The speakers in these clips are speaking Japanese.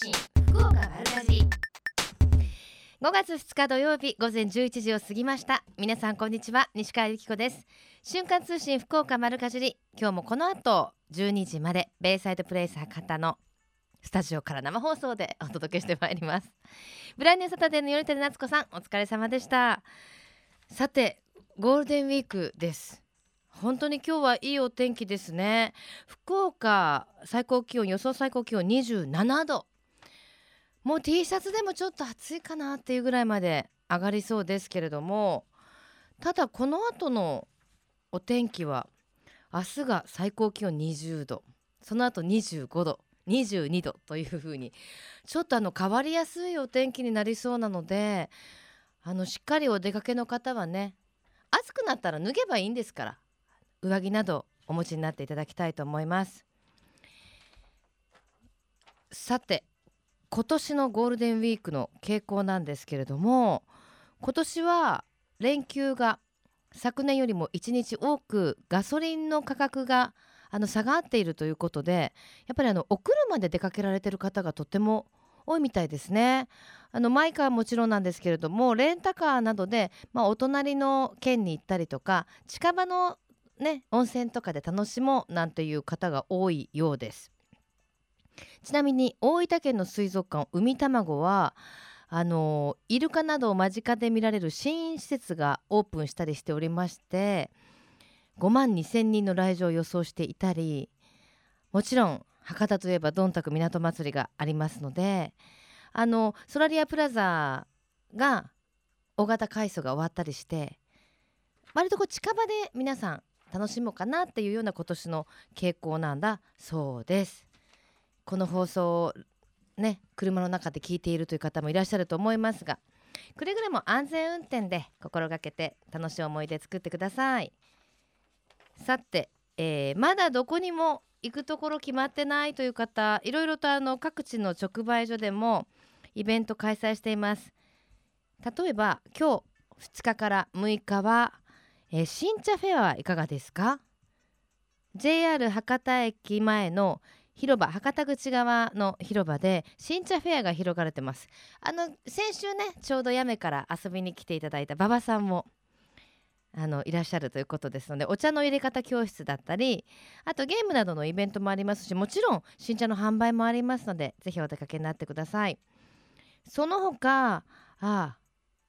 信福岡丸かじ5月2日土曜日午前11時を過ぎました。皆さんこんにちは西川由紀子です。瞬間通信福岡丸かじり。今日もこの後12時までベイサイドプレイス博多のスタジオから生放送でお届けしてまいります。ブランニューサタデーのよりてる夏子さんお疲れ様でした。さてゴールデンウィークです。本当に今日はいいお天気ですね。福岡最高気温予想最高気温27度。もう T シャツでもちょっと暑いかなっていうぐらいまで上がりそうですけれどもただこの後のお天気は明日が最高気温20度その後25度22度というふうにちょっとあの変わりやすいお天気になりそうなのであのしっかりお出かけの方はね暑くなったら脱げばいいんですから上着などお持ちになっていただきたいと思います。さて今年のゴールデンウィークの傾向なんですけれども今年は連休が昨年よりも1日多くガソリンの価格があの下がっているということでやっぱりあのお車で出かけられてる方がとても多いみたいですね。あのマイカーはもちろんなんですけれどもレンタカーなどで、まあ、お隣の県に行ったりとか近場のね温泉とかで楽しもうなんていう方が多いようですちなみに大分県の水族館海卵はあのイルカなどを間近で見られる新施設がオープンしたりしておりまして5万2,000人の来場を予想していたりもちろん博多といえばどんたく港祭りがありますのであのソラリアプラザが大型改装が終わったりして割とこう近場で皆さん楽しもうかなっていうような今年の傾向なんだそうです。この放送をね車の中で聞いているという方もいらっしゃると思いますがくれぐれも安全運転で心がけて楽しい思い出作ってください。さて、えー、まだどこにも行くところ決まってないという方いろいろとあの各地の直売所でもイベント開催しています。例えば今日2日から6日はえー、新茶フェアはいかがですか？JR 博多駅前の広場博多口側の広場で新茶フェアが広がれてます。あの先週ねちょうどやめから遊びに来ていただいた馬場さんもあのいらっしゃるということですのでお茶の入れ方教室だったりあとゲームなどのイベントもありますしもちろん新茶の販売もありますのでぜひお出かけになってください。その他ああ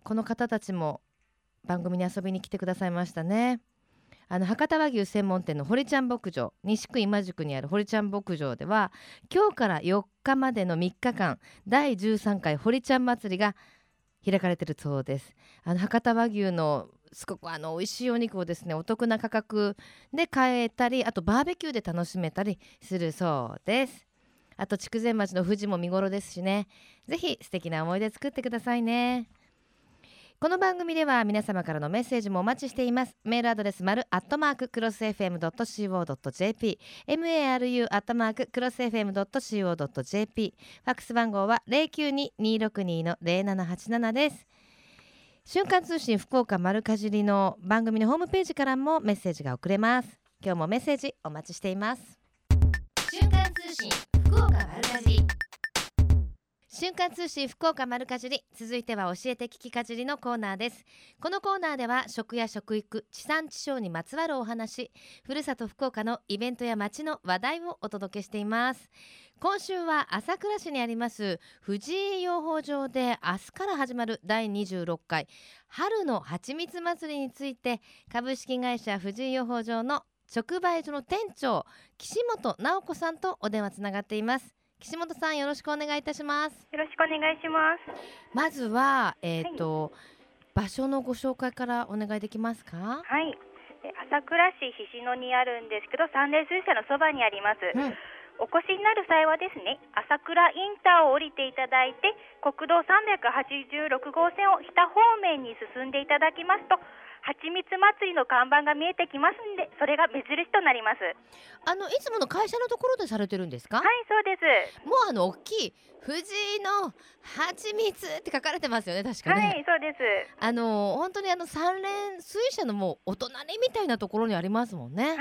この方たちも番組に遊びに来てくださいましたね。あの博多和牛専門店の堀ちゃん牧場西区今宿にある堀ちゃん牧場では今日から4日までの3日間第13回堀ちゃん祭りが開かれてるそうです。あの博多和牛のすごくあの美味しいお肉をですねお得な価格で買えたりあとバーベキューで楽しめたりするそうです。あと筑前町の富士も見頃ですしね。ぜひ素敵な思い出作ってくださいね。この番組では皆様からのメッセージもお待ちしています。メールアドレス丸アットマーククロス FM.co.jp maru アットマーククロス FM.co.jp ファックス番号は092262の0787です。瞬間通信福岡丸かじりの番組のホームページからもメッセージが送れます。今日もメッセージお待ちしています。瞬間通信福岡瞬間通信福岡丸かじり続いては教えて聞きかじりのコーナーです。このコーナーでは食や食育地産地消にまつわるお話ふるさと福岡のイベントや街の話題をお届けしています。今週は朝倉市にあります藤井養蜂場で明日から始まる第26回春の蜂蜜祭りについて株式会社藤井養蜂場の直売所の店長岸本直子さんとお電話つながっています。岸本さんよろしくお願いいたします。よろしくお願いします。まずはえっ、ー、と、はい、場所のご紹介からお願いできますか？はい。朝倉市菱野にあるんですけど三連水車のそばにあります、うん。お越しになる際はですね朝倉インターを降りていただいて国道386号線を北方面に進んでいただきますとはちみつ祭りの看板が見えてきますんでそれが目印となります。あのいつもの会社のところでされてるんですか？はいそうです。もうあの大きい富士のはちみつって書かれてますよね確かに、はいそうです。あの本当にあの三連水車のもうお隣みたいなところにありますもんね。はい、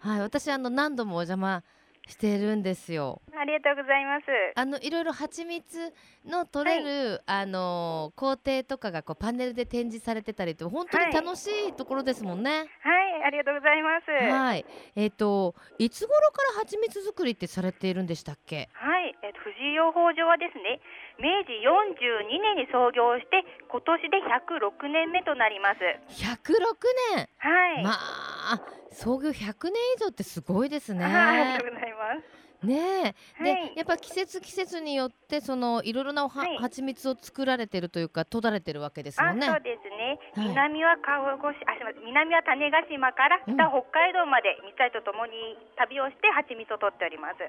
はい、私あの何度もお邪魔してるんですよ。ありがとうございます。あのいろいろ蜂蜜の取れる、あの工程とかがこうパネルで展示されてたりと本当に楽しいところですもんね。はい、ありがとうございます。はい。えっ、といつ頃から蜂蜜作りってされているんでしたっけ？はい、えっと、藤井養蜂場はですね、明治42年に創業して、今年で106年目となります。106年。はい。まあ創業100年以上ってすごいですね。はいありがとうございます。ねえ、はいでやっぱ季節季節によってそのいろいろなおは、はい蜂蜜を作られてるというか取られてるわけですもあ、んね。そうですね。はい南は鹿児島、あ。南は種子島からうん北北海道まで、三つとともに旅をして蜂蜜を取っております。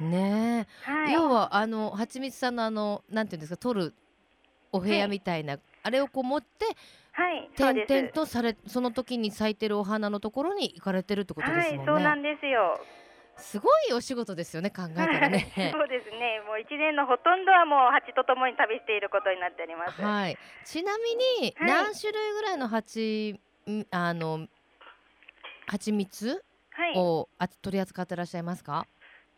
ねえ、はい。要はあの蜂蜜さんのあのなんていうんですか取るお部屋みたいな、あれをこう持ってはい。点々とされその時に咲いてるお花のところに行かれてるってことですもんね。はい、そうなんですよ。すごいお仕事ですよね考えたらね。はい、そうですね。もう一年のほとんどはもう蜂とともに旅していることになっております。はい。ちなみにはい何種類ぐらいの蜂んあの蜂蜜はい。取り扱ってらっしゃいますか？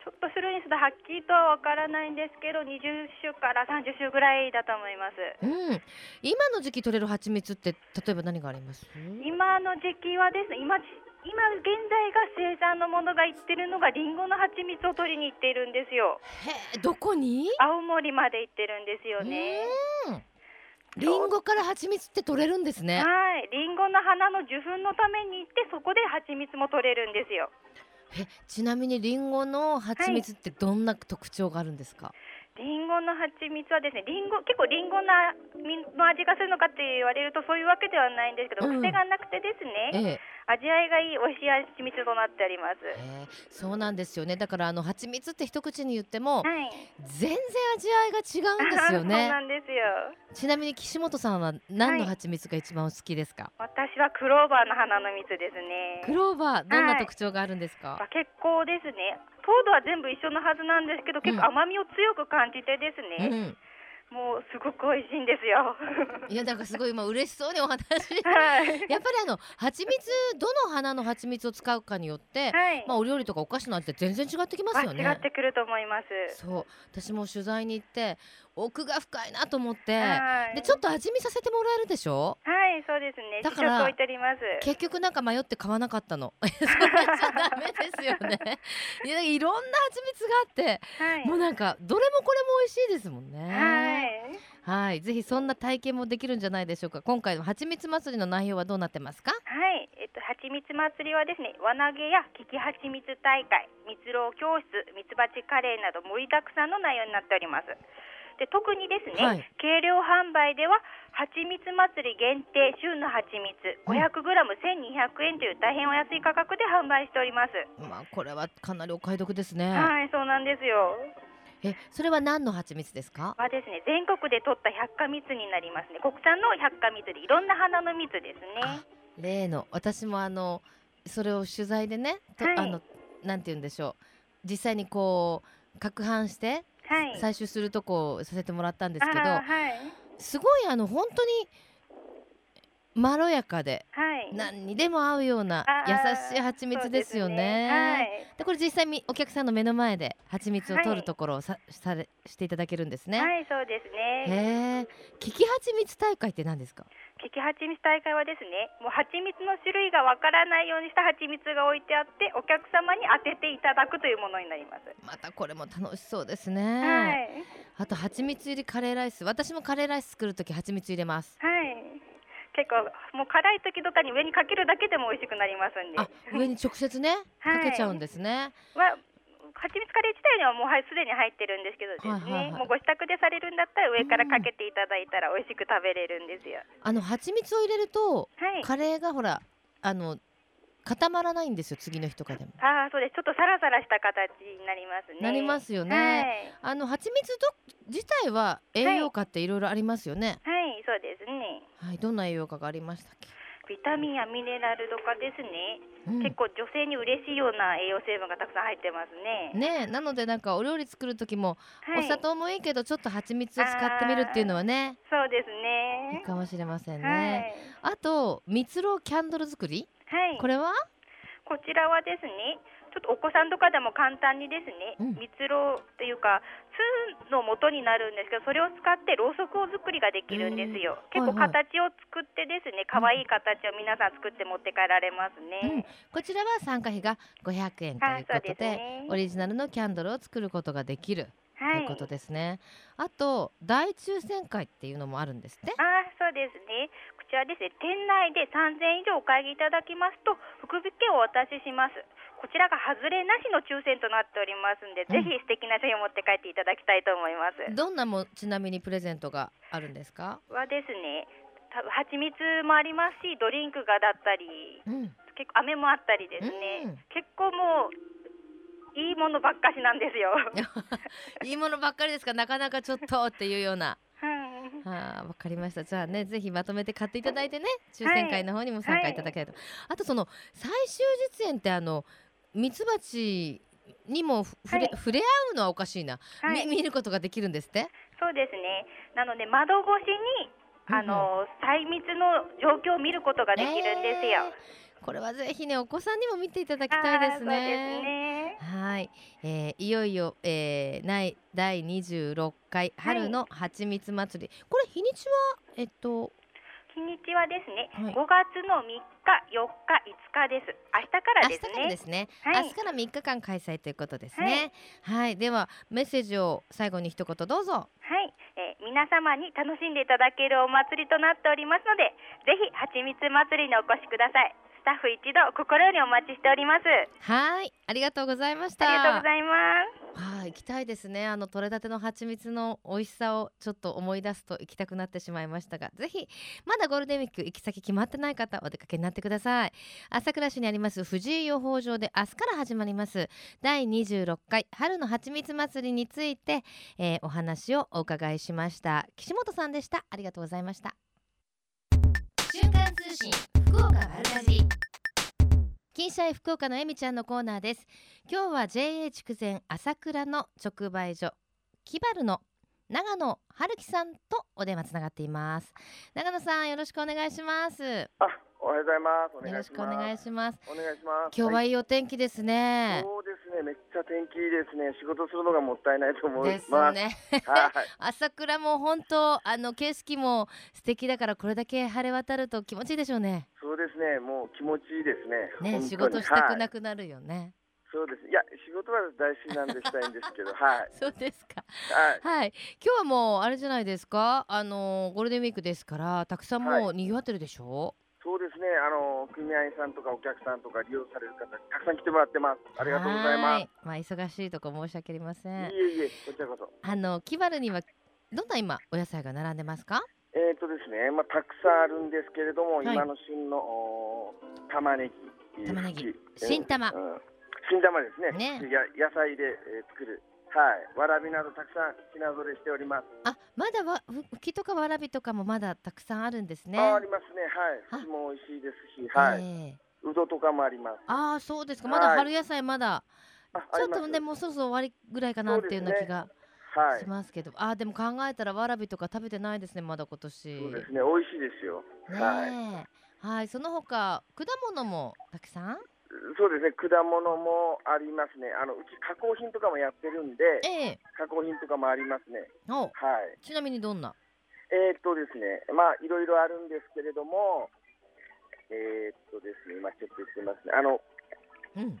ちょっと種類にするとはっきりとはわからないんですけど、20種から30種ぐらいだと思います。うん。今の時期取れる蜂蜜って例えば何があります？今の時期はですね、今今現在が生産のものが言ってるのがリンゴの蜂蜜を取りに行っているんですよ。へえどこに？青森まで行ってるんですよね。うん。リンゴから蜂蜜って取れるんですね。はい、リンゴの花の受粉のために行ってそこで蜂蜜も取れるんですよ。えちなみにリンゴの蜂蜜ってどんな特徴があるんですか？リンゴの蜂蜜はですね、リンゴ結構リンゴなみの味がするのかって言われるとそういうわけではないんですけど、うん。癖がなくてですね、ええ味わいがいい美味しい蜂蜜となっております。ええそうなんですよね。だからあの蜂蜜って一口に言ってもはい。全然味わいが違うんですよ そうねな。んですよ。ちなみに岸本さんは何の蜂蜜が一番お好きですか？私はクローバーの花の蜜ですね。クローバーどんなはい特徴があるんですか？あ結構ですね。糖度は全部一緒のはずなんですけど、結構甘みを強く感じてですうね、ん。もうすごく美味しいんですよ。いやなんかすごい今嬉しそうにお話。はい。やっぱりあの蜂蜜どの花の蜂蜜を使うかによって、はい。まあお料理とかお菓子の味って全然違ってきますよね。あ違ってくると思います。そう私も取材に行って奥が深いなと思って、はい。でちょっと味見させてもらえるでしょ？はい、そうですね。だから試食置いております。結局なんか迷って買わなかったの それじゃダメですよね いやいろんな蜂蜜があってはい。もうなんかどれもこれも美味しいですもんねはい。はいぜひそんな体験もできるんじゃないでしょうか今回の蜂蜜祭りの内容はどうなってますか？はい、えっと、はちみつ祭りはですね、輪投げや利きはちみつ大会、蜜ろう教室、ミツバチカレーなど盛りだくさんの内容になっております。で特にですね、はい軽量販売では、はちみつ祭り限定旬のはちみつ、うん 500g1200 円という大変お安い価格で販売しております。まあこれはかなりお買い得ですねはい、そうなんですよ。えそれは何の蜂蜜ですか？はですね、全国で取った百花蜜になりますね。国産の百花蜜でいろんな花の蜜ですね。例の私もあのそれを取材でね、とはいあのなんて言うんでしょう実際にこう攪拌してはい。採取するとこをさせてもらったんですけど、はい。すごいあの本当にまろやかではい。何にでも合うようなあ優ーしい蜂蜜ですよそうね。はい。でこれ実際みお客さんの目の前で蜂蜜を取はいるところをさ,、されしていただけるんですね。はい、そうですへね。え。利き蜂蜜大会って何ですか？利きはちみつ大会はですね、もうはちみつの種類がわからないようにしたはちみつが置いてあって、お客様に当てていただくというものになります。またこれも楽しそうですね。はい。あと蜂蜜入りカレーライス私もカレーライス作るとき蜂蜜入れますはい。結構もう辛い時とかに上にかけるだけでも美味しくなりますんで。あ上に直接ねはいかけちゃうんですね、ははちみつカレー自体にはもうはいすでに入ってるんですけどですね、はいはいはいもうご自宅でされるんだったら上からかけていただいたら美味しく食べれるんですよ。あの蜂蜜を入れるとはい。カレーがほらあの固まらないんですよ次の日とかでもああそうです。ちょっとサラサラした形になりますね。なりますよねあの蜂蜜ど自体は栄養価っていろいろありますよねはい。はい、どんな栄養価がありましたっけ、ビタミンやミネラルとかですね、うん結構女性に嬉しいような栄養成分がたくさん入ってますね。ねえなのでなんかお料理作る時も、はい、お砂糖もいいけどちょっと蜂蜜を使ってみるっていうのはねそうですいいね。かもしれませんはいね、。あと蜜ろうキャンドル作り？はい。これは？こちらはですね、ちちょっとお子さんとかでも簡単にですね、うん。蜜ろうというか酢の元になるんですけどそれを使ってろうそくを作りができるんですよ、結構はいはい。形を作ってですね可愛い形を皆さん作って持って帰られますうん。ね、、こちらは参加費が500円ということでね。オリジナルのキャンドルを作ることができるとはい。いうことですね。あと大抽選会っていうのもあるんですって？あーそうですね。こちらですね。店内で3000以上お買い上げいただきますと福引券をお渡ししますこちらが外れなしの抽選となっておりますんで、うん。ぜひ素敵な商品を持って帰っていただきたいと思います。どんなもちなみにプレゼントがあるんですか？はですね多分蜂蜜もありますしドリンクがだったりうん。結構飴もあったりですね、うん。結構もういいものばっかしなんですよ。いいものばっかりですか？なかなかちょっとっていうような。うん。あーわかりました。じゃあねぜひまとめて買っていただいてね抽選会の方にも参加いただければ。と、あとその最終実演ってあのミツバチにもふ触れ,、はい触れ合うのはおかしいな、はい。み見ることができるんですって？そうですね。なので窓越しにあの、細密の状況を見ることができるんですよ、これはぜひねお子さんにも見ていただきたいですあーそうですね。ねはい、えーいよいよ、えー、ない第26回春の蜂蜜祭り、これ日にちはえっと日にちはですね、はい5月の3日、4日、5日です。明日から明日ですね。からですね、はい明日から3日間開催ということですね。はい、ではメッセージを最後に一言どうぞ。はい、えー皆様に楽しんでいただけるお祭りとなっておりますので、ぜひはちみつ祭りにお越しください。スタッフ一同心よりお待ちしております。はい、ありがとうございました。ありがとうございます。はい、行きたいですね。あの取れたての蜂蜜の美味しさをちょっと思い出すと行きたくなってしまいましたが、ぜひまだゴールデンウィーク行き先決まってない方お出かけになってください。朝倉市にあります藤井予報場で明日から始まります第26回春の蜂蜜祭りについて、えーお話をお伺いしました。岸本さんでした。ありがとうございました。瞬間通信福岡丸かじ金シャイ福岡のえみちゃんのコーナーです。今日は JA 筑前朝倉の直売所キバルの長野春樹さんとお電話つながっています。長野さんよろしくお願いします。あ、おはようございます。お願ろいしくお願いしますお願いします。今日はいいお天気ですね、そうですね。めっちゃ天気いいですね。仕事するのがもったいないと思いですます。ねはい。朝倉も本当あの景色も素敵だからこれだけ晴れ渡ると気持ちいいでしょうねそうですね。もう気持ちいいですね。ね仕事したくなはいくなるよね、そうです。いや、仕事は大好きなんでしたいんですけど、はい。そうですかはい。はい今日はもうあれじゃないですか？あのゴールデンウィークですからたくさんもうは賑わってるでしょ？そうですね。あの組合員さんとかお客さんとか利用される方にたくさん来てもらってます。ありがとうございます。はまあ忙しいとこ申し訳ありませんいえいえ、こちらこそ。あのキバルにはどんな今お野菜が並んでますか？えっ、とですね、まあたくさんあるんですけれども、はい今の旬のお玉ねぎ、玉ねぎ新玉うん新玉ですね。ねや野菜で、えー作る。はい。わらびなどたくさん品揃えしております。あまだわふふきとかわらびとかもまだたくさんあるんですねあありますね。あはい。ふきも美味しいですし、はい。ええうどとかもあります。ああそうですかまだはい春野菜まだあ、ちょっとねもうそろそろ終わりぐらいかなっていうような気がはい。しますけど、あーでも考えたらわらびとか食べてないですねまだ今年そうですね。美味しいですよ。はい。はいその他果物もたくさん？そうですね。果物もありますね。あのうち加工品とかもやってるんで、ええ加工品とかもありますね。おはい。ちなみにどんな？えー、っとですね、まあいろいろあるんですけれども、えー、っとですね、今ちょっと言ってますね。あの、うん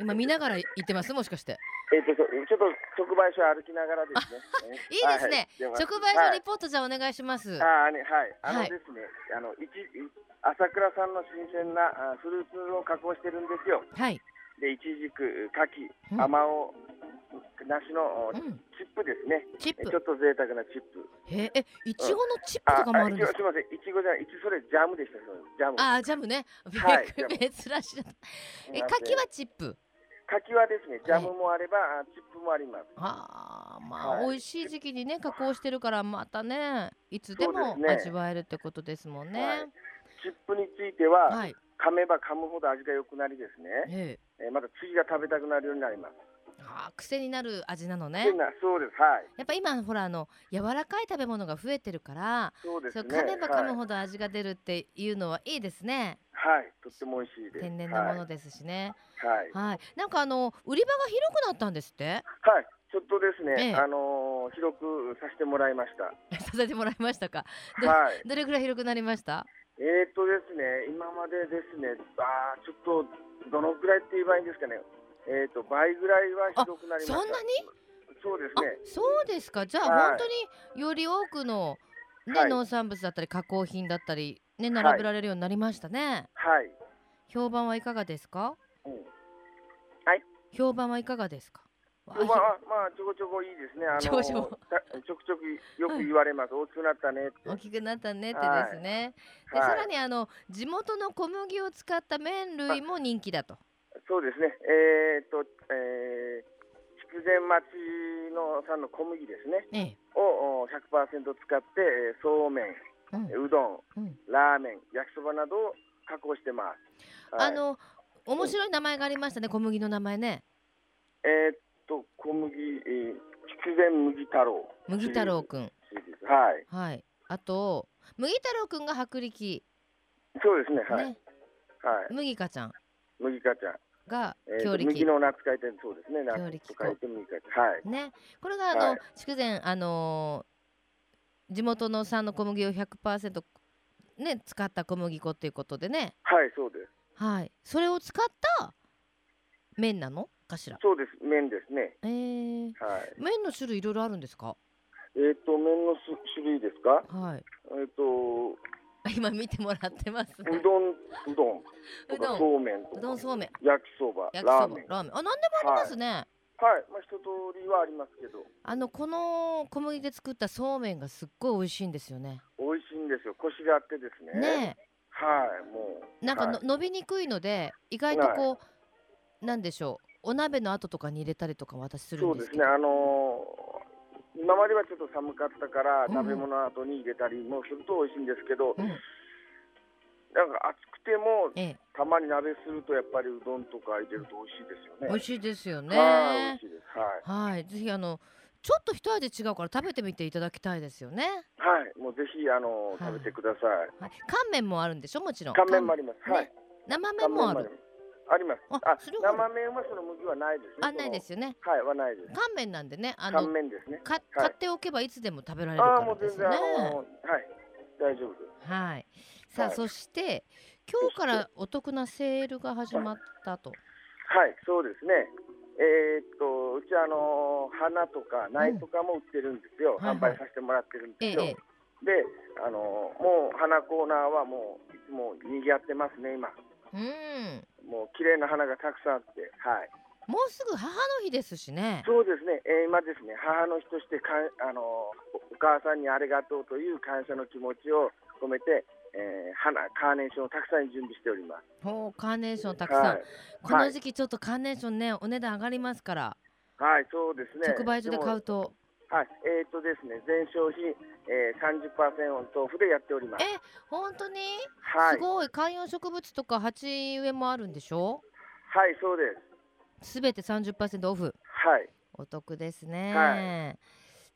今見ながら言ってます？もしかしてえー、っとそちょっと直売所歩きながらですね。いいですね。はい直売所はいリポートじゃあお願いします、あーね、はい、あのはいですね、あの、一、朝倉さんの新鮮なあフルーツを加工してるんですよ。はい、で、いちじく、柿、うん。あまおう、梨のうん、チップですね。チップ。えちょっと贅沢なチップ。へええいちごのチップとかもあるんですか？すみません、いちごじゃない、いちそれジャムでした。ジャム。あージャムね、はい 珍しい。なえ柿はチップ柿はですね、ジャムもあれば、あチップもあります。あーまあ、はい。美味しい時期にね加工してるからまたねいつでも味わえるってことですもんね。はい。チップについては、はい、噛めば噛むほど味が良くなりですね、え。えーまた次が食べたくなるようになります。あ、癖になる味なのねそうです。はい。やっぱ今ほらあの柔らかい食べ物が増えてるから、そうですね。噛めば噛むはいほど味が出るっていうのはいいですね。はい、とっても美味しいです。天然なものですしね。はい。はい。はい。なんかあの売り場が広くなったんですって？はいちょっとですね、ええあのー広くさせてもらいました。させてもらいましたか？どはい。どれぐらい広くなりました？えーとですね、今までですね、あーちょっとどのくらいって言えばいいんですかね。えーと倍ぐらいは広くなりました。そんなに？あそうですね。そうですか。じゃあ、はい本当により多くの、ねはい農産物だったり加工品だったり、ね、並べられるようになりましたね。はい。評判はいかがですか？うん評判はいかがですか？まあ、まあ、ちょこちょこいいですね。あのーちょこちょこたちょくちょくよく言われます。大きくなったね。大きくなったねってはいですね。ではいさらにあの地元の小麦を使った麺類も人気だと。そうですね。えーと、えー筑前町の産の小麦ですね。ええ。をお100%使って、えーそうめん、うんうどん、うんラーメン、焼きそばなどを加工してます。はいあの面白い名前がありましたね小麦の名前ね。えーっと小麦、えー、筑前麦太郎。麦太郎くん。はい。はい。あと麦太郎くんが薄力そうですね。はい。ね。はい。麦香ちゃん麦香ちゃん。がえー強力。と麦の夏書いてそうですね。強力夏と書いて麦香ちゃん。はい。ね、これがあの、はい筑前あのー地元の産の小麦を100%ね使った小麦粉っていうことでね、はい、そうです。はい、それを使った麺なの？かしら？そうです。麺ですね。えー、はい。麺の種類いろいろあるんですか？えーっと麺のす種類ですか？はい。えーっと今見てもらってます、ね。うどん、うどんうどんそうめんうどんそうめん、焼きそば、焼きそば、ラーメン。ラーメン。あ、なんでもありますね。はい、まあ一通りはありますけど、あのこの小麦で作ったそうめんがすっごい美味しいんですよね。美味しいんですよ。コシがあってですね。ねはい、もえ、なんかの、はい伸びにくいので意外とこう、なんでしょうお鍋の後とかに入れたりとか私すう、るんでけどそうですすね。あのー今まではちょっと寒かったから、うん食べ物後に入れたりもすると美味しいんですけど、うんなんか暑くてもええ、たまに鍋するとやっぱりうどんとか入れると美味しいですよね。美味しいですよね。はい。はいぜひあのちょっと一味違うから食べてみていただきたいですよねはい、もうぜひあのーはい食べてください。はい乾麺もあるんでしょ？もちろん乾麺もあります。ねはい。生乾麺もある。あります。あ生麺はその麦はないですね。あないですよね。はい、はないです。乾麺なんでねあ乾の麺ですね。かはい買っておけばいつでも食べられるからですよねあのーはい、大丈夫です。はいさあ、はいそして今日からお得なセールが始まったとはい、そうですね。えーっと、うちあのー花とか苗とかも売ってるんですよ。はいはい販売させてもらってるんですよ。えええで、あのーもう花コーナーはもういつも賑わってますね、今。えうんもう綺麗な花がたくさんあって、はい。もうすぐ母の日ですしね。そうですね、えー今ですね、母の日としてかん、あのーお母さんにありがとうという感謝の気持ちを込めて、えー花、カーネーションをたくさん準備しております。ほうカーネーションたくさん、はい、この時期ちょっとカーネーションねお値段上がりますから、はい、そうですね。直売所で買うとはい、えっ、とですね、全商品、えー、30%オフでやっております。え本当に、はい、すごい。観葉植物とか鉢植えもあるんでしょ？はい、そうです。すべて30%オフ。はい、お得ですね、は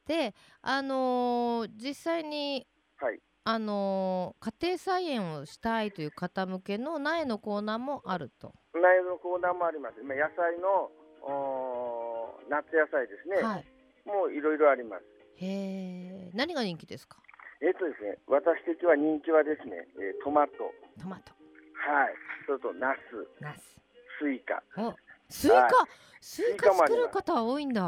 であのー実際にはい、あのー家庭菜園をしたいという方向けの苗のコーナーもあると、苗のコーナーもあります。今野菜のおー夏野菜ですね。はいもういろいろあります。へえ何が人気ですか？えっ、とですね、私的は人気はですね、えートマト、トマトはい、それとナス、ナススイカ。おスイカ、はいスイカカ作る方多いんだ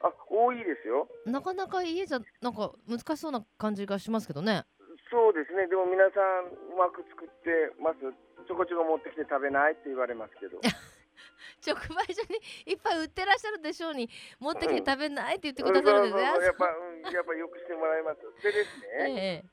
あ、多いですよ。なかなか家じゃなんか難しそうな感じがしますけどねそうですね。でも皆さんうまく作ってます。ちょこちょこ持ってきて食べないって言われますけど。直売所にいっぱい売ってらっしゃるでしょうに持ってきて食べないって言ってくうんださるんですね。そうそうそう。やっぱ、うん、やっぱよくしてもらいます。でですね、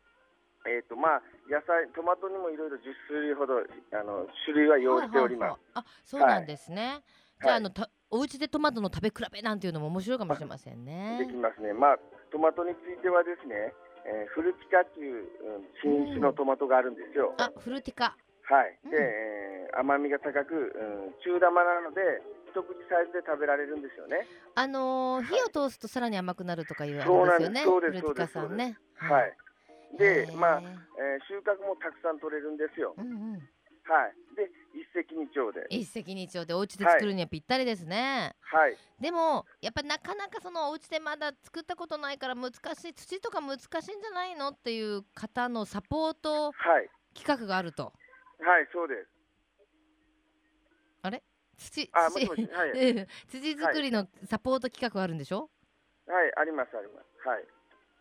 ええ。えっ、とまあ野菜トマトにもいろいろ10種類ほどあの種類は用意しております。はあはあはあ。あそうなんですね、じゃあ,、はい。あのたお家でトマトの食べ比べなんていうのも面白いかもしれませんね。できますね。まあトマトについてはですね、えーフルティカという、うん、品種のトマトがあるんですよ。あフルティカはい。うんで、えー甘みが高く、うん、中玉なので、一口サイズで食べられるんですよね。あのー火を通すとさらに甘くなるとかいうあれですよね。そうですフルティカさんね。はい。で、まあ、えー収穫もたくさん取れるんですよ。うんうん。はい。で、一石二鳥で。一石二鳥でお家で作るにはぴったりですね。はい。でもやっぱなかなかそのお家でまだ作ったことないから難しい土とか難しいんじゃないのっていう方のサポートはい。企画があると。はい、そうです。土あ、もし土もし。はい。うん土作りのサポート企画があるんでしょ、はい、あります、あります。はい。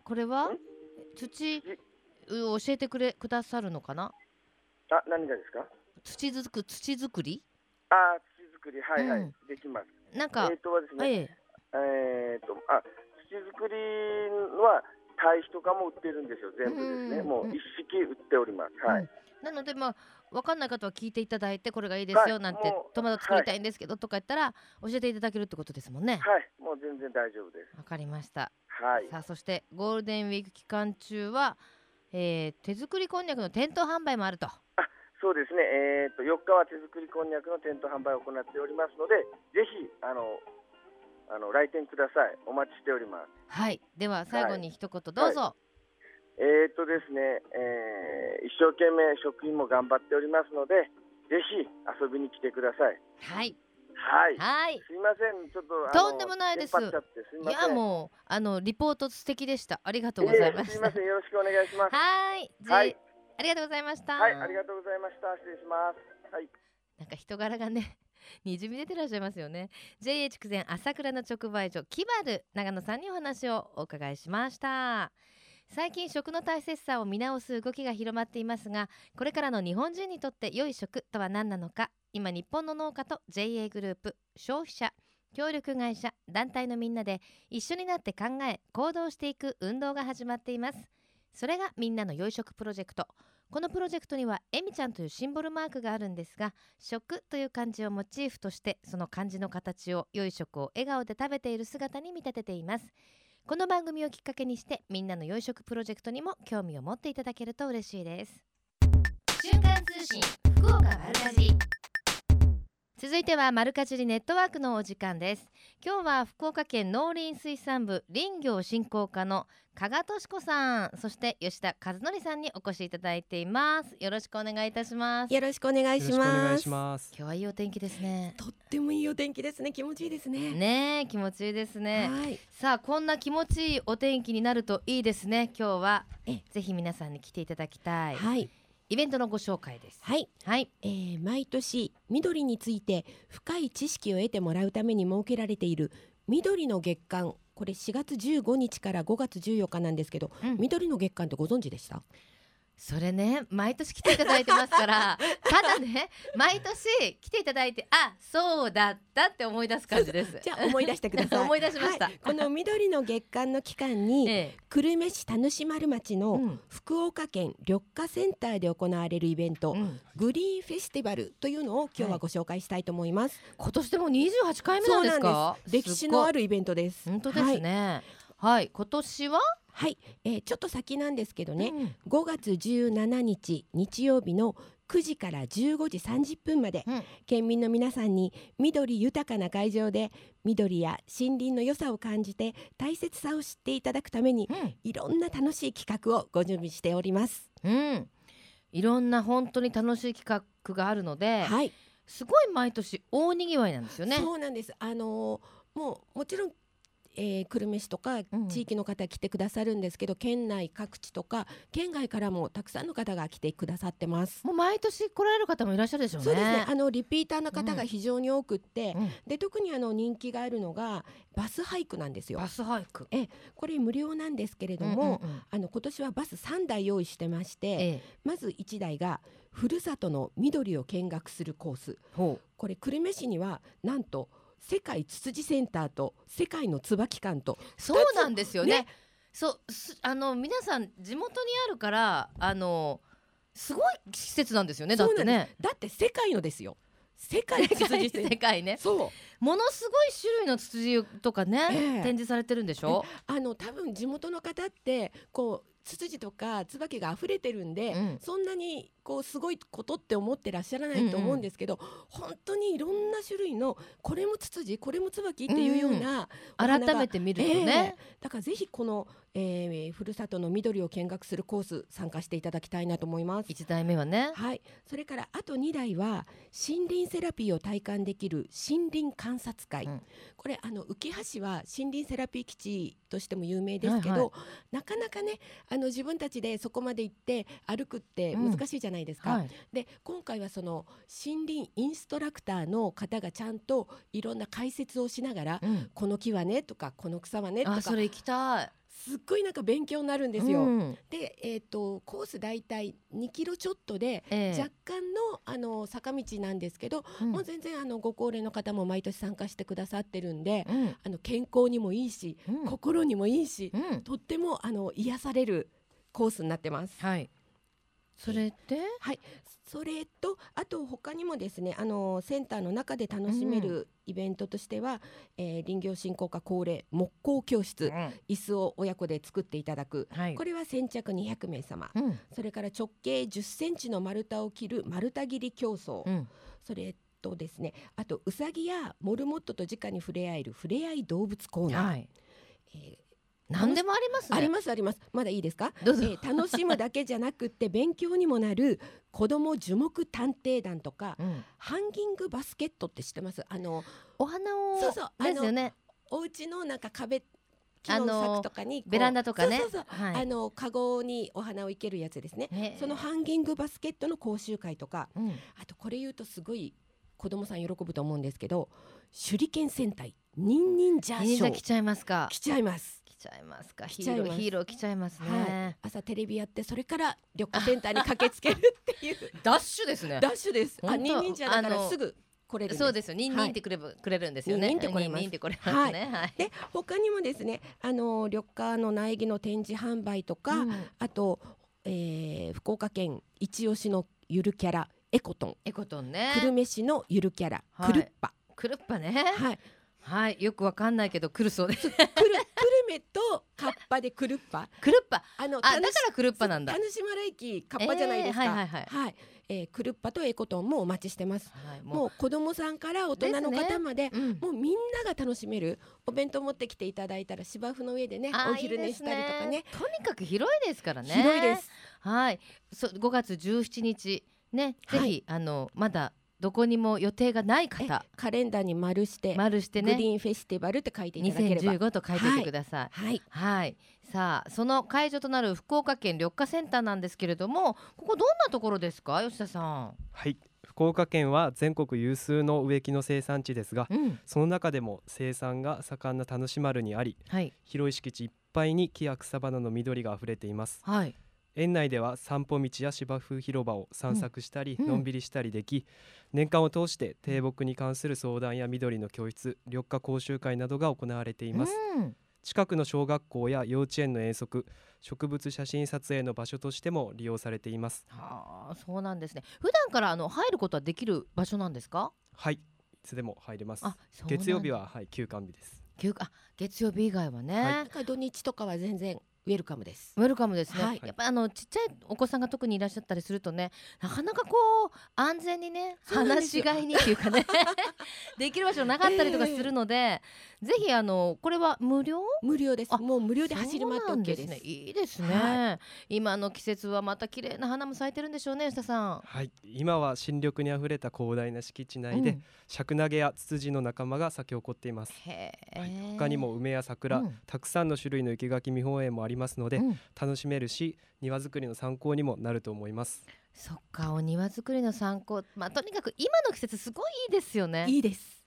これは？ん？土う教えてくれくださるのかな？あ、何がですか？土づく土作り？あ、土作り、はい、はい、うんできます。なんかえっ、とはですね、えええっ、と、あ、土作りは堆肥とかも売ってるんですよ、全部ですね。うんもう一式売っております。はい。うんなのでまあ分かんない方は聞いていただいてこれがいいですよはいなんてもうトマト作りたいんですけどとか言ったら教えていただけるってことですもんね。はい、もう全然大丈夫です。わかりました。はい。さあそしてゴールデンウィーク期間中は、えー手作りこんにゃくの店頭販売もあると。そうですね、えー、と4日は手作りこんにゃくの店頭販売を行っておりますので、ぜひあのあの来店ください。お待ちしております。はい。では最後に一言どうぞ、えー、とですね、えー一生懸命職員も頑張っておりますので、ぜひ遊びに来てください。はいはい。はいすいません、ちょっととんでもないですい。やもうあのリポート素敵でしたありがとうございましすいません、よろしくお願いします。はいじはいありがとうございましたはい、ありがとうございました。失礼します。はい。なんか人柄がね にじみ出てらっしゃいますよね JA 筑前朝倉の直売所キバル長野さんにお話をお伺いしました最近食の大切さを見直す動きが広まっていますがこれからの日本人にとって良い食とは何なのか。今日本の農家と JA グループ消費者協力会社団体のみんなで一緒になって考え行動していく運動が始まっています。それがみんなの良い食プロジェクト。このプロジェクトにはえみちゃんというシンボルマークがあるんですが食という漢字をモチーフとしてその漢字の形を良い食を笑顔で食べている姿に見立てています。この番組をきっかけにしてみんなの養殖プロジェクトにも興味を持っていただけると嬉しいです。瞬間通信福岡丸かじり。続いては丸かじりネットワークのお時間です今日は福岡県農林水産部林業振興課の加賀俊子さんそして吉田和則さんにお越しいただいていますよろしくお願いいたしますよろしくお願いしよろしくお願います。します。今日はいいお天気ですねとってもいいお天気ですね。気持ちいいですね。ねえ気持ちいいですねはい。さあこんな気持ちいいお天気になるといいですね今日はえぜひ皆さんに来ていただきたい、はい。イベントのご紹介ですはい。はいえー毎年緑について深い知識を得てもらうために設けられている緑の月間。これ4月15日から5月14日なんですけど、うん緑の月間ってご存知でした？それね毎年来ていただいてますから ただね毎年来ていただいてあそうだったって思い出す感じです。じゃあ思い出してください。思い出しました。はい。この緑の月間の期間に、え久留米市田主丸町えのうん。福岡県緑化センターで行われるイベント、うん。グリーンフェスティバルというのを今日はご紹介したいと思います。今年でも28回目なんですか？歴史のあるるイベントです。本当ですね。はい、今年は、はい、えーちょっと先なんですけどね、うん5月17日日曜日の9時から15時30分まで、うん県民の皆さんに緑豊かな会場で緑や森林の良さを感じて大切さを知っていただくためにいろんな楽しい企画をご準備しております。うん、うん、いろんな本当に楽しい企画があるので、はい、すごい毎年大にぎわいなんですよね。そうなんです。あのーもうもちろん。えー、久留米市とかうん地域の方来てくださるんですけど、県内各地とか県外からもたくさんの方が来てくださってます。もう毎年来られる方もいらっしゃるでしょうね。そうですね。あのリピーターの方が非常に多くって、うんで特にあの人気があるのがバスハイクなんですよバ。スハイク。これ無料なんですけれども、うんうんうんあの今年はバス3台用意してまして、ええ、まず1台がふるさとの緑を見学するコース。ほこれ久留米市にはなんと世界ツツジセンターと世界の椿館とう、そうなんですよね。ねそう、すあの皆さん地元にあるから、あのすごい施設なんですよね。だってね。だって世界のですよ。世界ツツジ。世界ね。そうものすごい種類のツツジとかね、ええ展示されてるんでしょ、あの多分地元の方ってこうツツジとか椿が溢れてるんで、うん。そんなにこうすごいことって思ってらっしゃらないと思うんですけど、本当にいろんな種類のこれもツツジこれも椿っていうような、お花が改めて見るとね、だからぜひこの、えー、ふるさとの緑を見学するコース参加していただきたいなと思います。一代目はね。はい、それからあと2台は森林セラピーを体感できる森林観察会、うん。これあの浮橋は森林セラピー基地としても有名ですけど、はいはい。なかなかねあの自分たちでそこまで行って歩くってうん。難しいじゃないですか。はい。で今回はその森林インストラクターの方がちゃんといろんな解説をしながら、うん。この木はねとかこの草はねとかあそれ行きたいすっごいなんか勉強になるんですよ。うん。で、えー、とコース大体2キロちょっとで、ええ。若干のあの坂道なんですけど、うん。もう全然あのご高齢の方も毎年参加してくださってるんで、うん。あの健康にもいいし、うん。心にもいいし、うん。とってもあの癒されるコースになってます。はいそれではい、それとあと他にもですねあのセンターの中で楽しめるイベントとしては、えー林業振興課恒例木工教室、椅子を親子で作っていただく。はい。これは先着200名様、うん。それから直径10センチの丸太を切る丸太切り競争、うん。それとですねあとウサギやモルモットと直に触れ合える触れ合い動物コーナー、はい。えー何でもありますね。ありますありますまだいいですか？どうぞ。えー楽しむだけじゃなくって勉強にもなる子ども樹木探偵団とかうん。ハンギングバスケットって知ってます？あのお花をそうそうあのですよね。お家のなんか壁木の柵とかにベランダとかね。あのカゴにお花を生けるやつですね。ねそのハンギングバスケットの講習会とかうん。あとこれ言うとすごい子供さん喜ぶと思うんですけど手裏剣戦隊ニンニンジャーショー。来ちゃいますか。来ちゃいます。来ちゃいますか。ヒーローヒーロー来ちゃいますはい。ね、朝テレビやってそれから緑化センターに駆けつけるっていう。ダッシュですね。ダッシュです。あニンニンジャーだからすぐ来れるそうですよ。ニンニンはいってくれば、くれるんですよね。ニンニンって来れます。ニンニンってくれますね。はい、で他にもですねあの緑化の苗木の展示販売とか、うん。あと、えー福岡県一押しのゆるキャラエコトン。エコトンね。久留米市のゆるキャラ、はい。クルッパ。クルッパね。はいはいよくわかんないけど来るそうで。すクルクルメとカッパでクルッパクルッパあのあだからクルッパなんだ。田主丸駅カッパじゃないですか、えーはいはいはい。えークルッパとエコトンもお待ちしてます。はいもう。子供さんから大人の方までうん。もうみんなが楽しめるお弁当持ってきていただいたら芝生の上でねお昼寝したりとかね。いいですとにかく広いですからね。広いです。はい。そ5月17日。ね、はい。ぜひあのまだどこにも予定がない方。カレンダーに丸して丸してね。グリーンフェスティバルって書いていただければ。2015と書いててください。はい。はい、さあその会場となる福岡県緑化センターなんですけれどもここどんなところですか？吉田さん、はい。福岡県は全国有数の植木の生産地ですがうん、その中でも生産が盛んな田主丸にありはい。広い敷地いっぱいに木や草花の緑があふれています。はい園内では散歩道や芝生広場を散策したり、うん。のんびりしたりでき年間を通して低木に関する相談や緑の教室緑化講習会などが行われています、うん。近くの小学校や幼稚園の遠足植物写真撮影の場所としても利用されています。はあそうなんですね。普段からあの入ることはできる場所なんですか？はいいつでも入れます。月曜日ははい休館日です。休あ月曜日以外はね、はい。なんか土日とかは全然ウェルカムです。ウェルカムですね、はい。やっぱりあのちっちゃいお子さんが特にいらっしゃったりするとねなかなかこう安全にね話し飼いにっていうかね できる場所なかったりとかするので、ぜひあのこれは無料？無料です。あもう無料で走り回ってそうなん OK ですね。いいですね、は今の季節はまた綺麗な花も咲いてるんでしょうね吉田さん。はい。今は新緑にあふれた広大な敷地内で、うん。シャクナゲやツツジの仲間が咲き誇っています。へえ、他にも梅や桜、うん。たくさんの種類の生垣見本園もありますので、うん。楽しめるし庭作りの参考にもなると思います。そっかお庭作りの参考まあとにかく今の季節すごいいいですよね。いいです。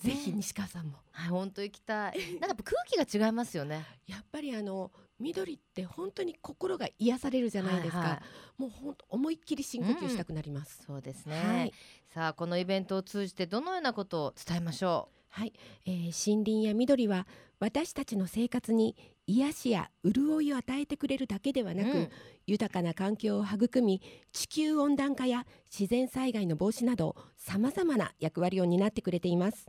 ぜねひ西川さんも。はい本当行きたい。なんかやっぱ空気が違いますよね。やっぱりあの緑って本当に心が癒されるじゃないですか、はいはい。もう本当思いっきり深呼吸したくなります、そうですね、はい。さあこのイベントを通じてどのようなことを伝えましょはい、えー森林や緑は私たちの生活に癒しや潤いを与えてくれるだけではう、なく、うん。豊かな環境を育み地球温暖化や自然災害の防止などさまざまな役割を担ってくれています。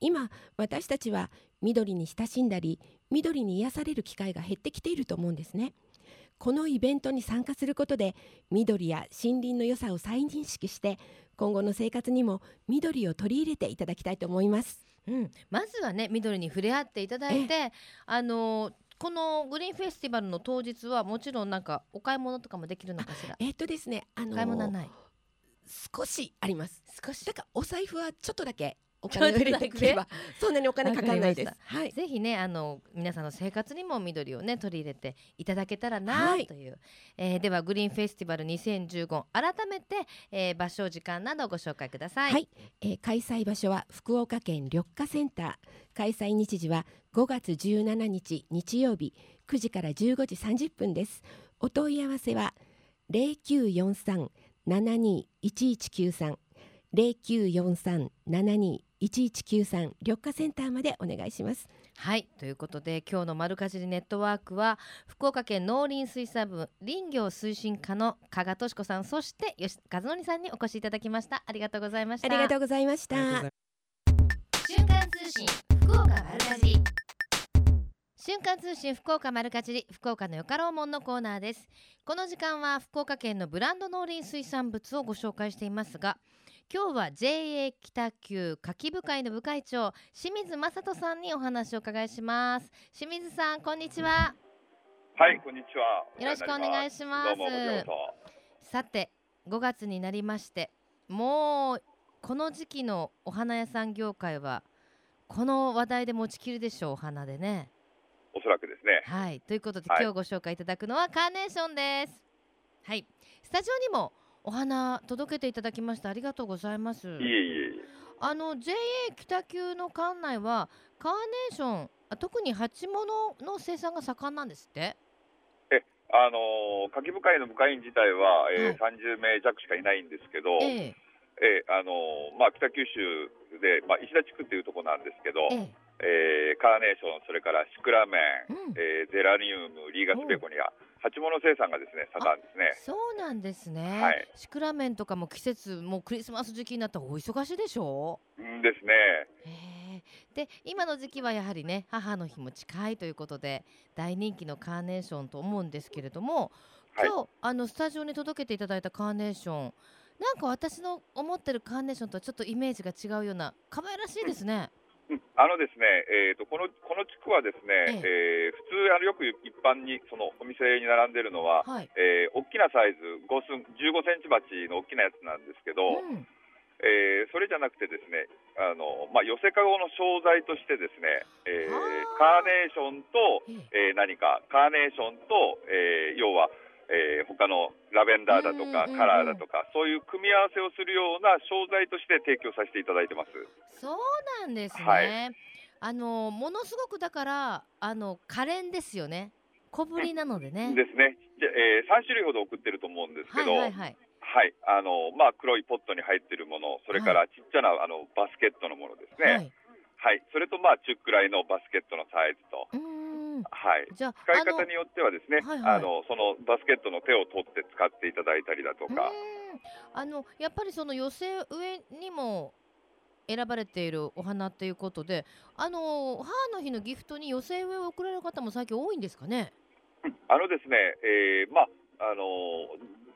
今私たちは緑に親しんだり緑に癒される機会が減ってきていると思うんですね。このイベントに参加することで緑や森林の良さを再認識して今後の生活にも緑を取り入れていただきたいと思います。うん、まずはね緑に触れ合っていただいてあのこのグリーンフェスティバルの当日はもちろんなんかお買い物とかもできるのかしら？えっ、とですねあの買い物はない。少しあります。少し。だからお財布はちょっとだけお金を入れてくれば。そんなにお金かかんないです。はい。ぜひねあの皆さんの生活にも緑をね取り入れていただけたらなはい。という、えーではグリーンフェスティバル2015改めて、えー場所時間などご紹介ください。はい、えー開催場所は福岡県緑化センター開催日時は5月17日日曜日9時から15時30分です。お問い合わせは0943-721193 0943-721193緑化センターまでお願いします。はいということで今日の「丸かじりネットワークは」福岡県農林水産部林業推進課の加賀俊子さんそして吉和則さんにお越しいただきました。ありがとうございました。ありがとうございました。瞬間通信福岡丸かじり瞬間通信福岡丸かじり福岡のよかろうもんのコーナーです。この時間は福岡県のブランド農林水産物をご紹介していますが今日は JA 北九夏季部会の部会長清水正人さんにお話をお伺いします。清水さんこんにちは。はい、こんにちは。よろしくお願いします。さて5月になりましてもうこの時期のお花屋さん業界はこの話題で持ちきるでしょうお花でね。そ。おそらくですね。はいということで、はい。今日ご紹介いただくのはカーネーションです。はい。スタジオにもお花届けていただきましたありがとうございます。いえいえいえ。あの JA 北九の館内はカーネーションあ特に鉢物の生産が盛んなんですって？あのー、夏季部会の部会員自体は、えーはい。30名弱しかいないんですけど、ええ。えーあのーまあ、北九州で、まあ、石田地区っていうところなんですけど、ええ。ーカーネーション、それからシクラメン、うん。えーゼラニウム、リーガスベゴニア、鉢物生産がですね、盛んですね。そうなんですね、はいシクラメンとかも季節もうクリスマス時期になったらお忙しいでしょ？うんですね。で今の時期はやはりね母の日も近いということで大人気のカーネーションと思うんですけれどもはい今日、あのスタジオに届けていただいたカーネーションなんか私の思ってるカーネーションとはちょっとイメージが違うような可愛らしいですね。うんあのですね、えー、とこのこの地区はですね、ええ。ー普通あのよく一般にそのお店に並んでるのは、はい、えー大きなサイズ5寸15センチ鉢の大きなやつなんですけど、うん。えーそれじゃなくてですねあの、まあ、寄せかごの商材としてですね、えーはあ。カーネーションと、ええ。えー何かカーネーションと、えー要は、えー他のラベンダーだとか、カラーだとかそういう組み合わせをするような商材として提供させていただいてます。そうなんですね。はいあのものすごくだからあの可憐ですよね。小ぶりなのでね。ですね。じゃえー、3種類ほど送ってると思うんですけはいど、はいはい。はい、あのまあ黒いポットに入ってるもの、それからちっちゃな、あのバスケットのものですね。ははい、い。それとまあ中くらいのバスケットのサイズと、うーん。はい。じゃあ使い方によってはですね、はいはいあのそのバスケットの手を取って使っていただいたりだとか、あのやっぱりその寄せ植えにも選ばれているお花っていうことで、あの母の日のギフトに寄せ植えを贈られる方も最近多いんですかね？あのですね、えーまああの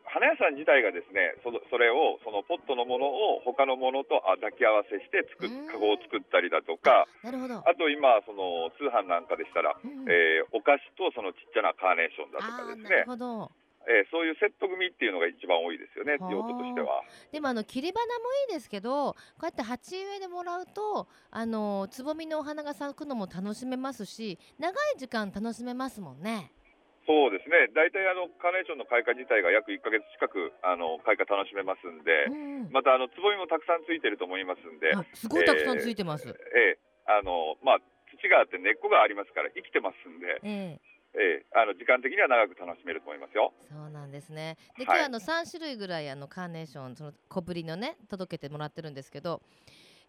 花屋さん自体がですね、そのそれをそのポットのものを他のものとあ抱き合わせして作っうんカゴを作ったりだとか、なるほど。あと今その通販なんかでしたら、うんえーお菓子とそのちっちゃなカーネーションだとかですねる、ほど。えーそういうセット組っていうのが一番多いですよね、はあ用途としては。でもあの切り花もいいですけどこうやって鉢植えでもらうとあのつぼみのお花が咲くのも楽しめますし長い時間楽しめますもんね。そうですね、大体あのカーネーションの開花自体が約1ヶ月近くあの開花楽しめますんで、うんまたあのつぼみもたくさんついてると思いますんで、あすごいたくさんついてます。ええあのまあ、土があって根っこがありますから生きてますんで、ええええあの時間的には長く楽しめると思いますよ。そうなんですね。ではい今日あの3種類ぐらいあのカーネーションその小ぶりのね届けてもらってるんですけど、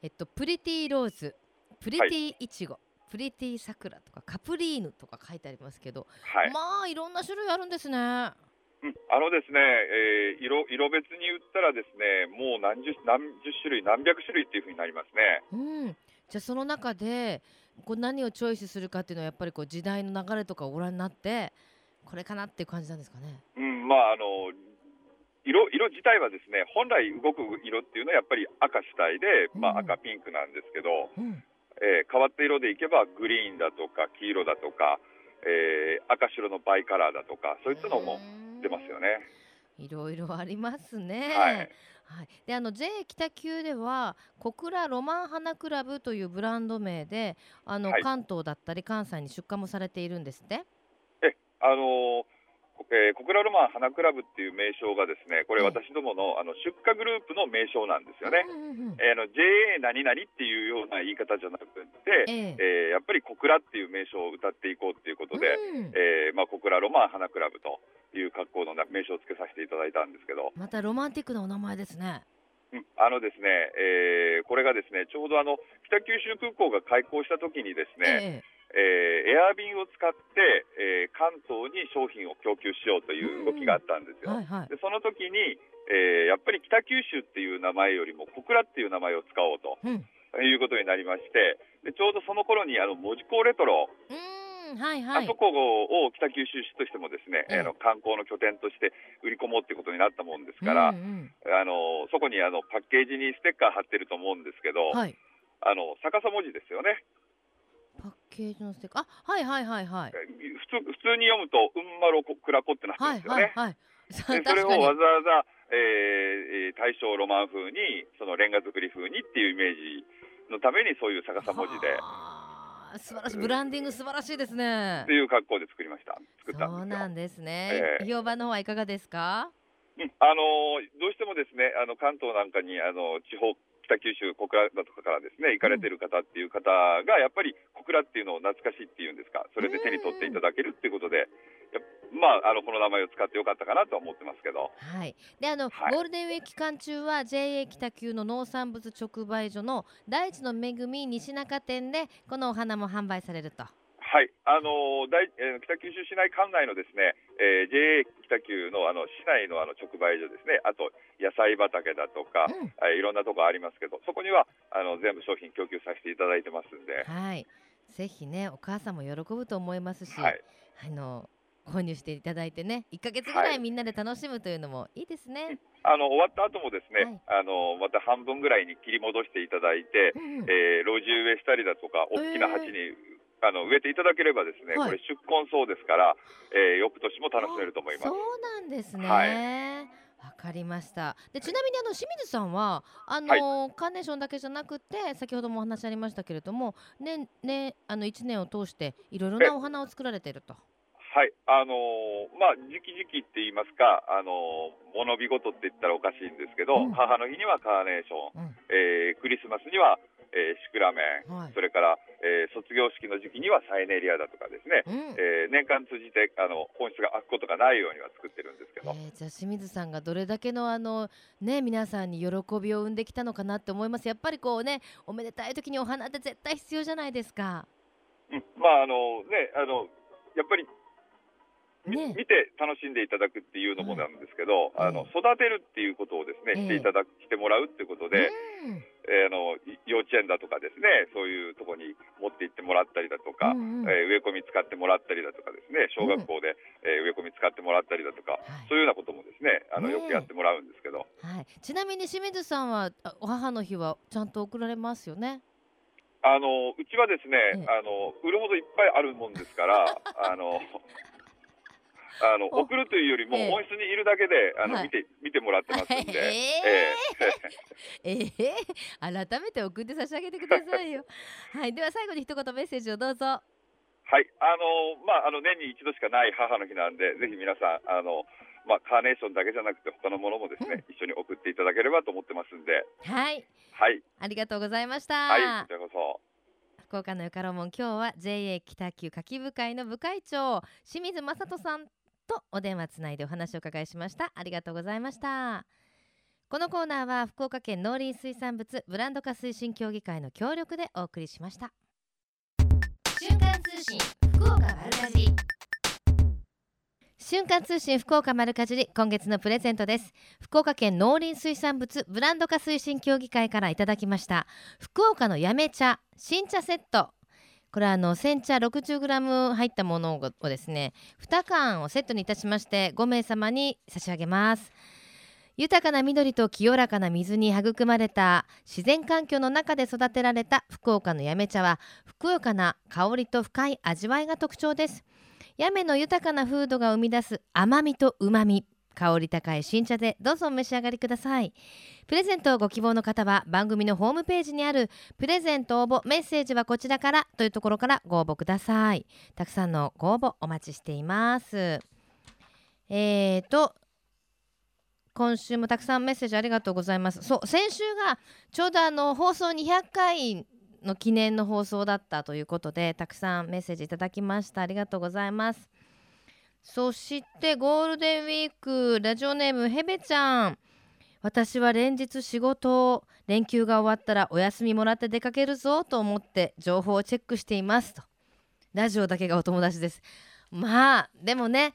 えっとプリティローズ、プリティイチゴ、プリティサクラとかカプリーヌとか書いてありますけど、はいまあいろんな種類あるんですね。うんあのですね、えー色色別に言ったらですね、もう何十何十種類何百種類っていうふうになりますね。うん。じゃあその中でこう何をチョイスするかっていうのはやっぱりこう時代の流れとかをご覧になってこれかなっていう感じなんですかね。うん、まああの色色自体はですね本来動く色っていうのはやっぱり赤主体で、まあ、うん赤ピンクなんですけど、うんえー変わった色でいけばグリーンだとか黄色だとか、えー赤白のバイカラーだとかそういったのも出ますよね。いろいろありますね。はいはいであの JA 北九では小倉ロマン花クラブというブランド名であの、はい関東だったり関西に出荷もされているんですって？えあのーえー小倉ロマン花クラブっていう名称がですねこれええ私どものあの出荷グループの名称なんですよね。うんうんうんえーあの JA 何々っていうような言い方じゃなくて、ええ。えーやっぱり小倉っていう名称を歌っていこうっていうことで、うん。えーまあ、小倉ロマン花クラブという格好のな名称を付けさせていただいたんですけど、またロマンティックなお名前ですね。うんあのですね、えーこれがですねちょうどあの北九州空港が開港した時にですね、ええーエア便を使って、えー関東に商品を供給しようという動きがあったんですよ。えはいはい。でその時に、えーやっぱり北九州っていう名前よりも小倉っていう名前を使おうとうん。いうことになりましてでちょうどその頃にあの門司港レトロ、うーんはいはい。あそこを北九州市としてもですね、ええあの観光の拠点として売り込もうっていうことになったもんですから、うんあのそこにあのパッケージにステッカー貼ってると思うんですけど、うん、はい。あの逆さ文字ですよね。ケージのステッカー。あはいはいはいはい。普通普通に読むと「うんまろこくらこ」ってなってるすよね。はいはい。でそれをわざわざ、えーえー大正ロマン風にそのレンガ造り風にっていうイメージのためにそういう逆さ文字ではあ素晴らしいブランディング素晴らしいですねって。いう格好で作りました作ったそう。なんですね。ええ評判の方はいかがですか？うんあのーどうしてもですねあの関東なんかにあの地方北九州小倉だとかからですね行かれてる方っていう方がやっぱり小倉っていうのを懐かしいっていうんですかそれで手に取っていただけるっていうことでやまああのこの名前を使ってよかったかなとは思ってますけどはい。であの、はいゴールデンウィーク期間中は JA 北九の農産物直売所の大地の恵み西中店でこのお花も販売されると。はい、あのー大えー北九州市内管内のですね、えー JA 北九のあの市内のあの直売所ですね、あと野菜畑だとか、うん。えーいろんなとこありますけど、そこにはあの全部商品供給させていただいてますんで、はい。ぜひねお母さんも喜ぶと思いますし、はい、あの購入していただいてね1ヶ月ぐらはい。いみんなで楽しむというのもいいですね。あの終わった後もですね、はい。あのまた半分ぐらいに切り戻していただいて、うんうん。えー路地植えしたりだとか、大きな鉢に、あの植えていただければですね、はいこれ出根草ですから、えー翌年も楽しめると思いますそ。うなんですね。はいわかりました。でちなみにあの清水さんはあの、カーネーションだけじゃなくて先ほどもお話ありましたけれどもねねあの一年を通していろいろなお花を作られていると。はい、あのーまあ、時期時期って言いますか、あのー物日ごとって言ったらおかしいんですけど、うん母の日にはカーネーション、うんえークリスマスには、えーシクラメン、はい。それから、えー卒業式の時期にはサイネリアだとかですね、うん。えー年間通じてあの本質が開くことがないようには作ってるんですけど、えーじゃあ清水さんがどれだけのあのね皆さんに喜びを生んできたのかなって思います。やっぱりこうねおめでたい時にお花って絶対必要じゃないですか。うん。まああのねあのやっぱりみね。見て楽しんでいただくっていうのもなんですけど、はい。あの育てるっていうことをですね、ええ。していただしてもらうっていうことで、うんえーあのい幼稚園だとかですねそういうところに持って行ってもらったりだとか、うんうん。えー植え込み使ってもらったりだとかですね小学校で、えー植え込み使ってもらったりだとか、はい。そういうようなこともですねあのねえ。よくやってもらうんですけど、はい、ちなみに清水さんはあお母の日はちゃんと送られますよね？あのうちはですね、ええ。あの売るほどいっぱいあるもんですから あのあのお送るというよりもええ。温室にいるだけであの、はい。見て見てもらってますんで、えええ。ええ改めて送って差し上げてくださいよ。はい。では最後に一言メッセージをどうぞ。はい、あのまああの年に一度しかない母の日なんで、ぜひ皆さんあのまあカーネーションだけじゃなくて他のものもですね、一緒に送っていただければと思ってますんで、はい。はい、ありがとうございました、はい、こちらこそ。福岡のよかろうもん今日は JA 北九夏季部会の部会長清水正人さんとお電話つないでお話を伺いしました。ありがとうございました。このコーナーは福岡県農林水産物ブランド化推進協議会の協力でお送りしました。瞬間通信福岡丸かじ瞬間通信福岡丸かじり今月のプレゼントです。福岡県農林水産物ブランド化推進協議会からいただきました。福岡のやめ茶新茶セットこれはあの煎茶 60g 入ったものをですね2缶をセットにいたしまして5名様に差し上げます。豊かな緑と清らかな水に育まれた自然環境の中で育てられた福岡のやめ茶はふくよかな香りと深い味わいが特徴です。やめの豊かな風土が生み出す甘みと旨み。香り高い新茶でどうぞお召し上がりください。プレゼントをご希望の方は番組のホームページにあるプレゼント応募メッセージはこちらからというところからご応募ください。たくさんのご応募お待ちしています。えーと今週もたくさんメッセージありがとうございます。そう先週がちょうどあの放送200回の記念の放送だったということでたくさんメッセージいただきました。ありがとうございます。そしてゴールデンウィークラジオネームヘベちゃん。私は連日仕事連休が終わったらお休みもらって出かけるぞと思って情報をチェックしていますと。ラジオだけがお友達です。まあでもね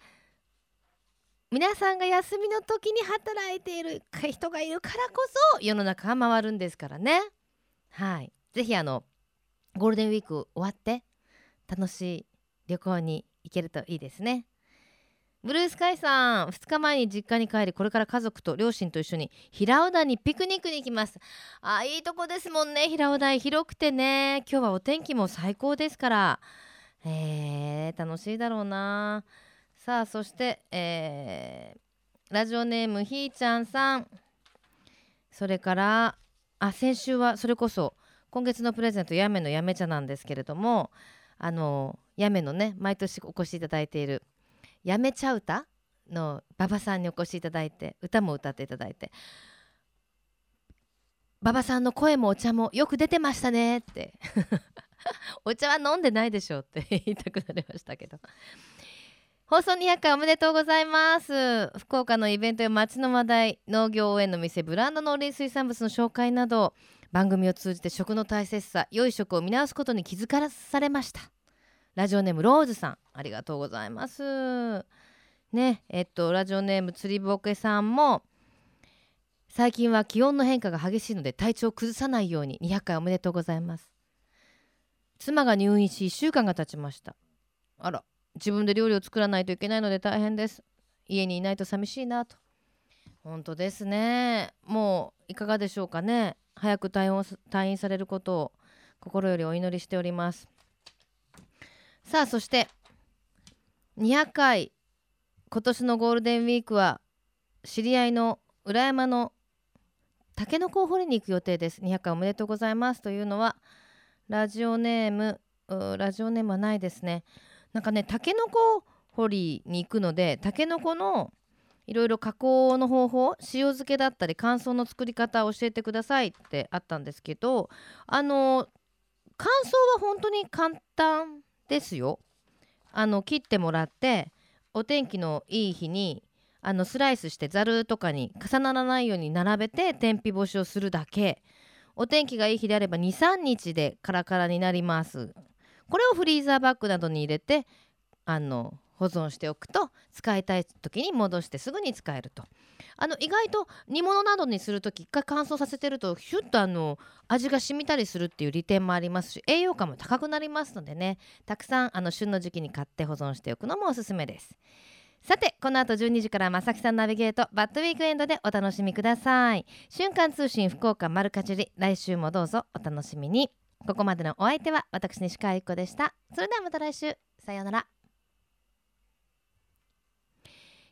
皆さんが休みの時に働いている人がいるからこそ世の中が回るんですからね。はい。ぜひあのゴールデンウィーク終わって楽しい旅行に行けるといいですね。ブルースカイさん2日前に実家に帰りこれから家族と両親と一緒に平尾台にピクニックに行きます。あいいとこですもんね平尾台。広くてね。今日はお天気も最高ですから。えー、楽しいだろうな。さあそして、えーラジオネームひーちゃんさん。それからあ先週はそれこそ今月のプレゼントやめのやめ茶なんですけれどもあのやめのね毎年お越しいただいているやめ茶歌の馬場さんにお越しいただいて歌も歌っていただいて。馬場さんの声もお茶もよく出てましたねって。お茶は飲んでないでしょって言いたくなりましたけど。放送200回おめでとうございます。福岡のイベントや街の話題農業応援の店ブランド農林水産物の紹介など番組を通じて食の大切さ良い食を見直すことに気づかされました。ラジオネームローズさんありがとうございます。ねえっとラジオネーム釣りぼけさんも最近は気温の変化が激しいので体調を崩さないように200回おめでとうございます。妻が入院し1週間が経ちました。あら自分で料理を作らないといけないので大変です。家にいないと寂しいなと。本当ですね。もういかがでしょうかね。早く退院退院されることを心よりお祈りしております。さあそして200回今年のゴールデンウィークは知り合いの裏山のタケノコを掘りに行く予定です。200回おめでとうございますというのはラジオネームラジオネームはないですね。なんかねタケノコ掘りに行くのでタケノコのいろいろ加工の方法塩漬けだったり乾燥の作り方を教えてくださいってあったんですけどあの乾燥は本当に簡単ですよ。あの切ってもらってお天気のいい日にあのスライスしてざるとかに重ならないように並べて天日干しをするだけ。お天気がいい日であれば23日でカラカラになります。これをフリーザーバッグなどに入れてあの保存しておくと使いたい時に戻してすぐに使えると。あの意外と煮物などにする時一回乾燥させてるとヒュッとあの味が染みたりするっていう利点もありますし栄養価も高くなりますのでね。たくさんあの旬の時期に買って保存しておくのもおすすめです。さてこの後12時から正木さんナビゲートバッドウィークエンドでお楽しみください。瞬間通信福岡丸かじり来週もどうぞお楽しみに。ここまでのお相手は私西川由子でした。それではまた来週。さようなら。